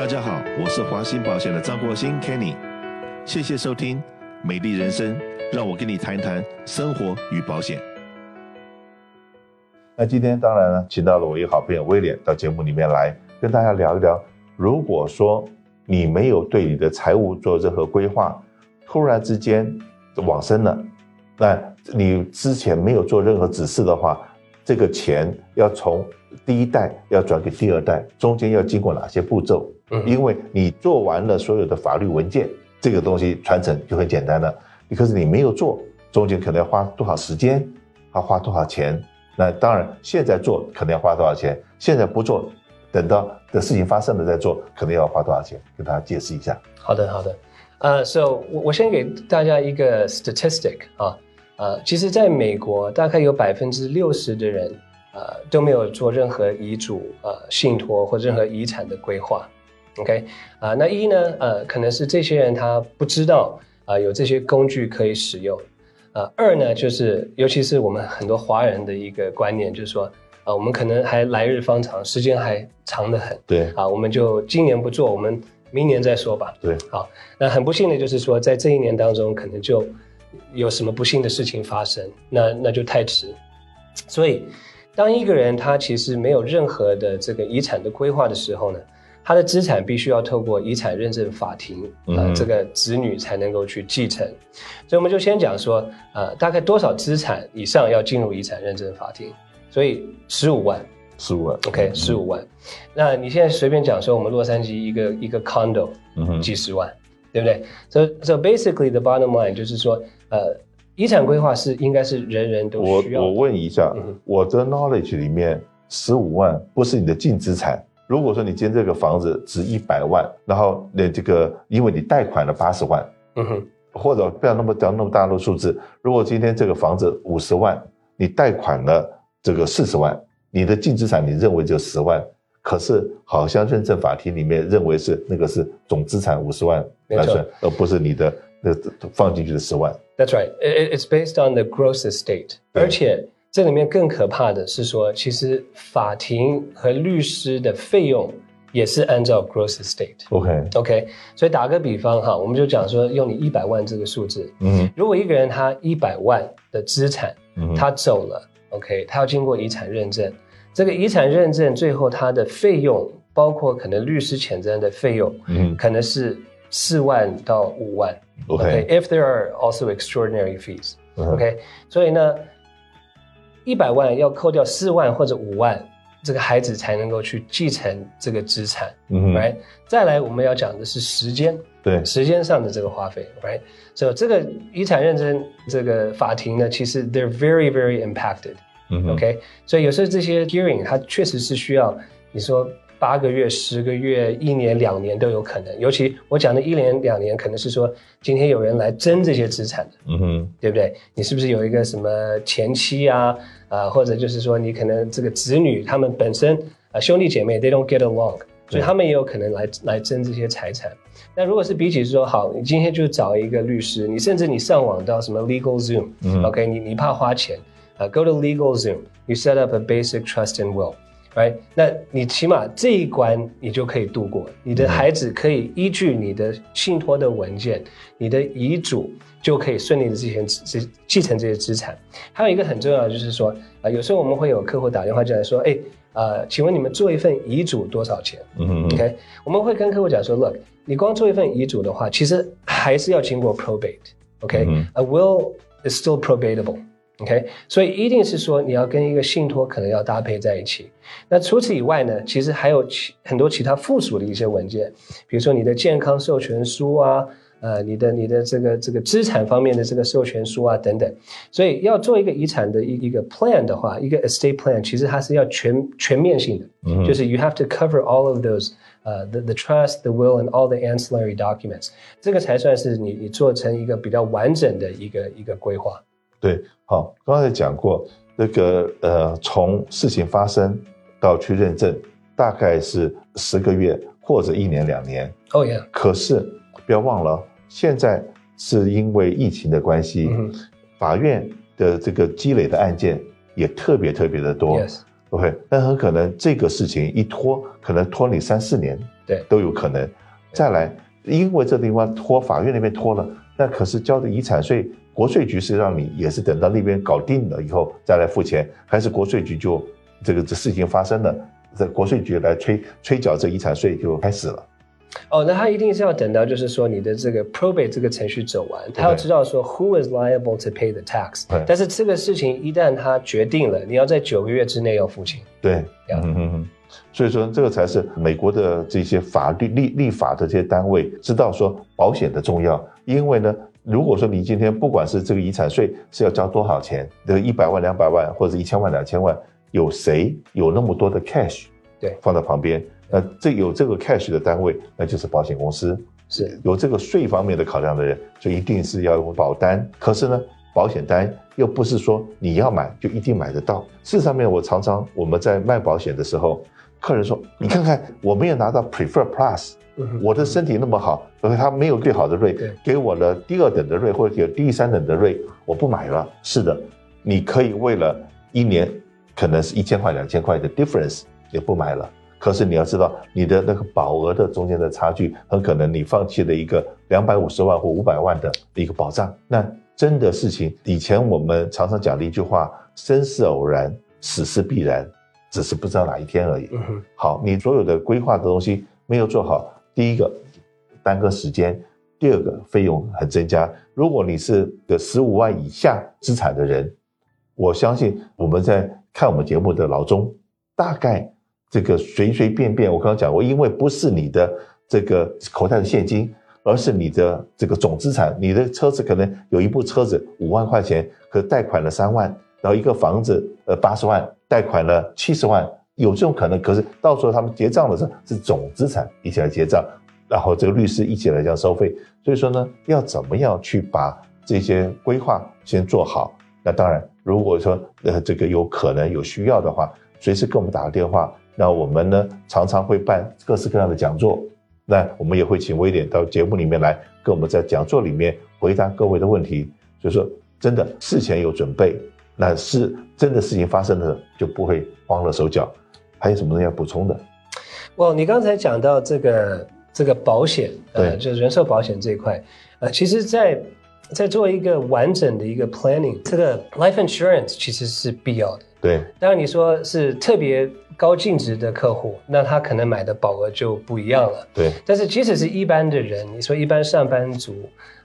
大家好，我是华兴保险的张国兴 Kenny，谢谢收听《美丽人生》，让我跟你谈谈生活与保险。那今天当然呢，请到了我一个好朋友威廉到节目里面来跟大家聊一聊。如果说你没有对你的财务做任何规划，突然之间往生了，那你之前没有做任何指示的话，这个钱要从第一代要转给第二代，中间要经过哪些步骤？嗯，因为你做完了所有的法律文件，这个东西传承就很简单了。可是你没有做，中间可能要花多少时间，要花多少钱？那当然，现在做可能要花多少钱？现在不做，等到的事情发生了再做，可能要花多少钱？跟大家解释一下。好的，好的。呃，So 我我先给大家一个 statistic 啊，呃，其实在美国大概有百分之六十的人，呃，都没有做任何遗嘱、呃信托或任何遗产的规划。OK，啊、呃，那一呢，呃，可能是这些人他不知道啊、呃、有这些工具可以使用。呃，二呢，就是尤其是我们很多华人的一个观念，就是说，啊、呃，我们可能还来日方长，时间还长得很。对。啊，我们就今年不做，我们明年再说吧。对。好，那很不幸的就是说，在这一年当中，可能就有什么不幸的事情发生，那那就太迟。所以，当一个人他其实没有任何的这个遗产的规划的时候呢，他的资产必须要透过遗产认证法庭，呃，这个子女才能够去继承。所以我们就先讲说，呃，大概多少资产以上要进入遗产认证法庭？所以十五万，十五万，OK，十五万。那你现在随便讲说，我们洛杉矶一个一个 condo，嗯，几十万，对不对？So so basically the bottom line 就是说，呃，遗产规划是应该是人人都需要。我我问一下，嗯、我的 knowledge 里面十五万不是你的净资产。如果说你今天这个房子值一百万，然后那这个因为你贷款了八十万，嗯哼，或者不要那么讲那么大的数字，如果今天这个房子五十万，你贷款了这个四十万，你的净资产你认为就十万，可是好像认证法庭里面认为是那个是总资产五十万来算，而不是你的那放进去的十万。That's right. It's based on the gross estate，而且。这里面更可怕的是说，其实法庭和律师的费用也是按照 gross estate。OK OK，所以打个比方哈，我们就讲说用你一百万这个数字，嗯，如果一个人他一百万的资产，嗯，他走了，OK，他要经过遗产认证，这个遗产认证最后他的费用，包括可能律师遣证的费用，嗯，可能是四万到五万，OK，if there are also extraordinary fees，OK，所以呢。一百万要扣掉四万或者五万，这个孩子才能够去继承这个资产，嗯，right？再来我们要讲的是时间，对，时间上的这个花费，right？所以这个遗产认证这个法庭呢，其实 they're very very impacted，嗯，OK？所以有时候这些 hearing 它确实是需要你说。八个月、十个月、一年、两年都有可能。尤其我讲的一年、两年，可能是说今天有人来争这些资产的，嗯哼，对不对？你是不是有一个什么前妻啊？啊，或者就是说你可能这个子女他们本身啊兄弟姐妹 they don't get along，所以他们也有可能来来争这些财产。那如果是比起说好，你今天就找一个律师，你甚至你上网到什么 Legal Zoom，嗯，OK，你你怕花钱啊，Go to Legal Zoom，you set up a basic trust and will。Right，那你起码这一关你就可以度过，你的孩子可以依据你的信托的文件，你的遗嘱就可以顺利的继承这继承这些资产。还有一个很重要的就是说，啊，有时候我们会有客户打电话进来说，哎，呃，请问你们做一份遗嘱多少钱？嗯嗯 OK，我们会跟客户讲说，Look，你光做一份遗嘱的话，其实还是要经过 probate。OK，a will is still probatable。OK，所以一定是说你要跟一个信托可能要搭配在一起。那除此以外呢，其实还有其很多其他附属的一些文件，比如说你的健康授权书啊，呃，你的你的这个这个资产方面的这个授权书啊等等。所以要做一个遗产的一一个 plan 的话，一个 estate plan，其实它是要全全面性的，嗯，就是 you have to cover all of those，呃，the the trust, the will and all the ancillary documents，这个才算是你你做成一个比较完整的一个一个规划。对，好，刚才讲过，那个呃，从事情发生到去认证，大概是十个月或者一年两年。哦耶！可是不要忘了，现在是因为疫情的关系，嗯、法院的这个积累的案件也特别特别的多。Yes.，OK，那很可能这个事情一拖，可能拖你三四年，对，都有可能。再来，因为这地方拖，法院那边拖了，那可是交的遗产税，国税局是让你也是等到那边搞定了以后再来付钱，还是国税局就这个这事情发生了，这国税局来催催缴这遗产税就开始了。哦，那他一定是要等到，就是说你的这个 probate 这个程序走完，他要知道说 who is liable to pay the tax。但是这个事情一旦他决定了，你要在九个月之内要付清。对，嗯嗯嗯。所以说这个才是美国的这些法律立立法的这些单位知道说保险的重要，因为呢，如果说你今天不管是这个遗产税是要交多少钱，这个一百万、两百万或者一千万、两千万，有谁有那么多的 cash？对，放在旁边。那这有这个 cash 的单位，那就是保险公司，是有这个税方面的考量的人，就一定是要用保单。可是呢，保险单又不是说你要买就一定买得到。事实上面，我常常我们在卖保险的时候，客人说：“你看看，我没有拿到 Prefer Plus，我的身体那么好，而且他没有最好的 rate，给我了第二等的 rate 或者给第三等的 rate，我不买了。”是的，你可以为了一年可能是一千块两千块的 difference 也不买了。可是你要知道，你的那个保额的中间的差距，很可能你放弃了一个两百五十万或五百万的一个保障。那真的事情，以前我们常常讲的一句话：生是偶然，死是必然，只是不知道哪一天而已。好，你所有的规划的东西没有做好，第一个耽搁时间，第二个费用很增加。如果你是个十五万以下资产的人，我相信我们在看我们节目的老中，大概。这个随随便便，我刚刚讲过，因为不是你的这个口袋的现金，而是你的这个总资产。你的车子可能有一部车子五万块钱，可贷款了三万，然后一个房子呃八十万，贷款了七十万，有这种可能。可是到时候他们结账的时候是总资产一起来结账，然后这个律师一起来这样收费。所以说呢，要怎么样去把这些规划先做好？那当然，如果说呃这个有可能有需要的话，随时给我们打个电话。那我们呢，常常会办各式各样的讲座，那我们也会请威廉到节目里面来，跟我们在讲座里面回答各位的问题。所以说，真的事前有准备，那是真的事情发生了就不会慌了手脚。还有什么东西要补充的？哦，你刚才讲到这个这个保险，呃，就是人寿保险这一块，呃，其实在在做一个完整的一个 planning，这个 life insurance 其实是必要的。对，当然你说是特别高净值的客户，那他可能买的保额就不一样了。对，但是即使是一般的人，你说一般上班族，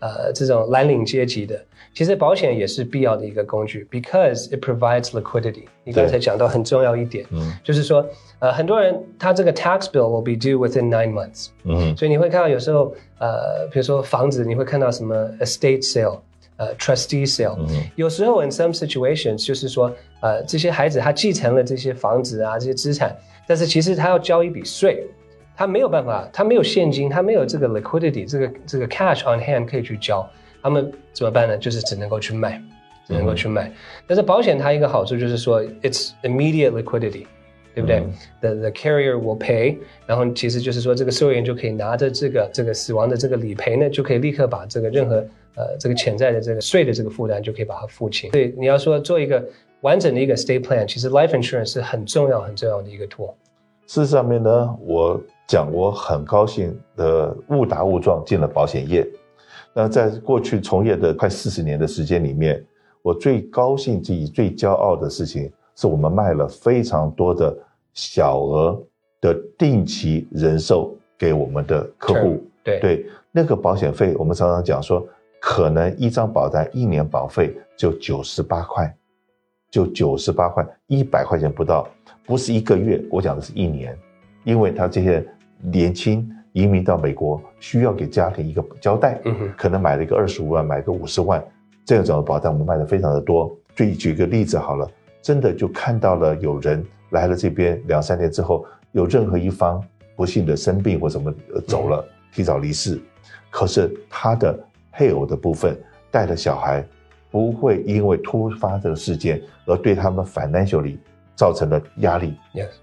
呃，这种蓝领阶级的，其实保险也是必要的一个工具，because it provides liquidity。你刚才讲到很重要一点，嗯，就是说，呃，很多人他这个 tax bill will be due within nine months。嗯，所以你会看到有时候，呃，比如说房子，你会看到什么 estate sale。呃，trustee sale，有时候 in some situations 就是说，呃，这些孩子他继承了这些房子啊，这些资产，但是其实他要交一笔税，他没有办法，他没有现金，他没有这个 liquidity，这个这个 cash on hand 可以去交，他们怎么办呢？就是只能够去卖，只能够去卖。但是保险它一个好处就是说，it's immediate liquidity，对不对？the the carrier will pay，然后其实就是说，这个受益人就可以拿着这个这个死亡的这个理赔呢，就可以立刻把这个任何。呃，这个潜在的这个税的这个负担就可以把它付清。所以你要说做一个完整的一个 estate plan，其实 life insurance 是很重要很重要的一个 tool。事实上面呢，我讲我很高兴的误打误撞进了保险业。那在过去从业的快四十年的时间里面，我最高兴自己最骄傲的事情，是我们卖了非常多的小额的定期人寿给我们的客户。对对，那个保险费，我们常常讲说。可能一张保单一年保费就九十八块，就九十八块，一百块钱不到，不是一个月，我讲的是一年，因为他这些年轻移民到美国，需要给家庭一个交代，可能买了一个二十五万，买个五十万，这种保单我们卖的非常的多。就举个例子好了，真的就看到了有人来了这边两三年之后，有任何一方不幸的生病或什么走了，提早离世，可是他的。配偶的部分带了小孩，不会因为突发这个事件而对他们 financially 造成了压力。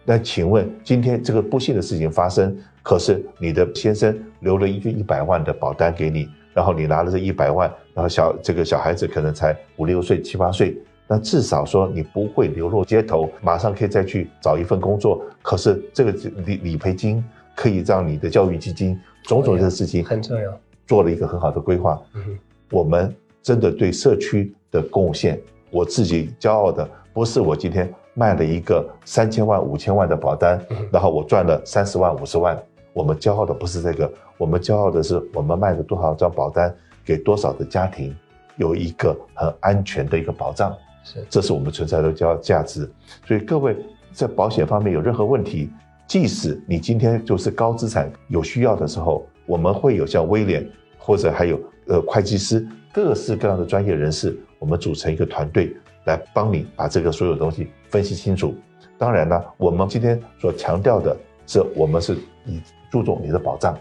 那请问今天这个不幸的事情发生，可是你的先生留了一个一百万的保单给你，然后你拿了这一百万，然后小这个小孩子可能才五六岁、七八岁，那至少说你不会流落街头，马上可以再去找一份工作。可是这个理理赔金可以让你的教育基金种种的事情很重要，做了一个很好的规划。嗯，我们真的对社区的贡献，我自己骄傲的不是我今天卖了一个三千万、五千万的保单，然后我赚了三十万、五十万。我们骄傲的不是这个，我们骄傲的是我们卖了多少张保单，给多少的家庭有一个很安全的一个保障。是，这是我们存在的价价值。所以各位在保险方面有任何问题，即使你今天就是高资产有需要的时候，我们会有像威廉或者还有呃会计师各式各样的专业人士，我们组成一个团队来帮你把这个所有东西分析清楚。当然呢，我们今天所强调的是，我们是以注重你的保障，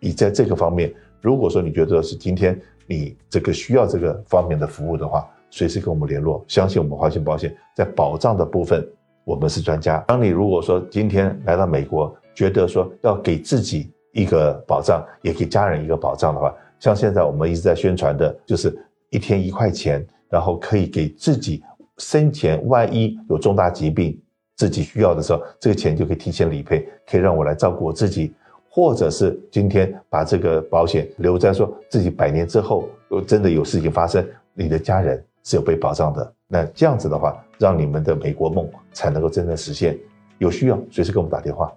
以在这个方面，如果说你觉得是今天你这个需要这个方面的服务的话。随时跟我们联络，相信我们华信保险在保障的部分，我们是专家。当你如果说今天来到美国，觉得说要给自己一个保障，也给家人一个保障的话，像现在我们一直在宣传的，就是一天一块钱，然后可以给自己生前万一有重大疾病，自己需要的时候，这个钱就可以提前理赔，可以让我来照顾我自己，或者是今天把这个保险留在说自己百年之后，真的有事情发生，你的家人。是有被保障的，那这样子的话，让你们的美国梦才能够真正实现。有需要随时给我们打电话。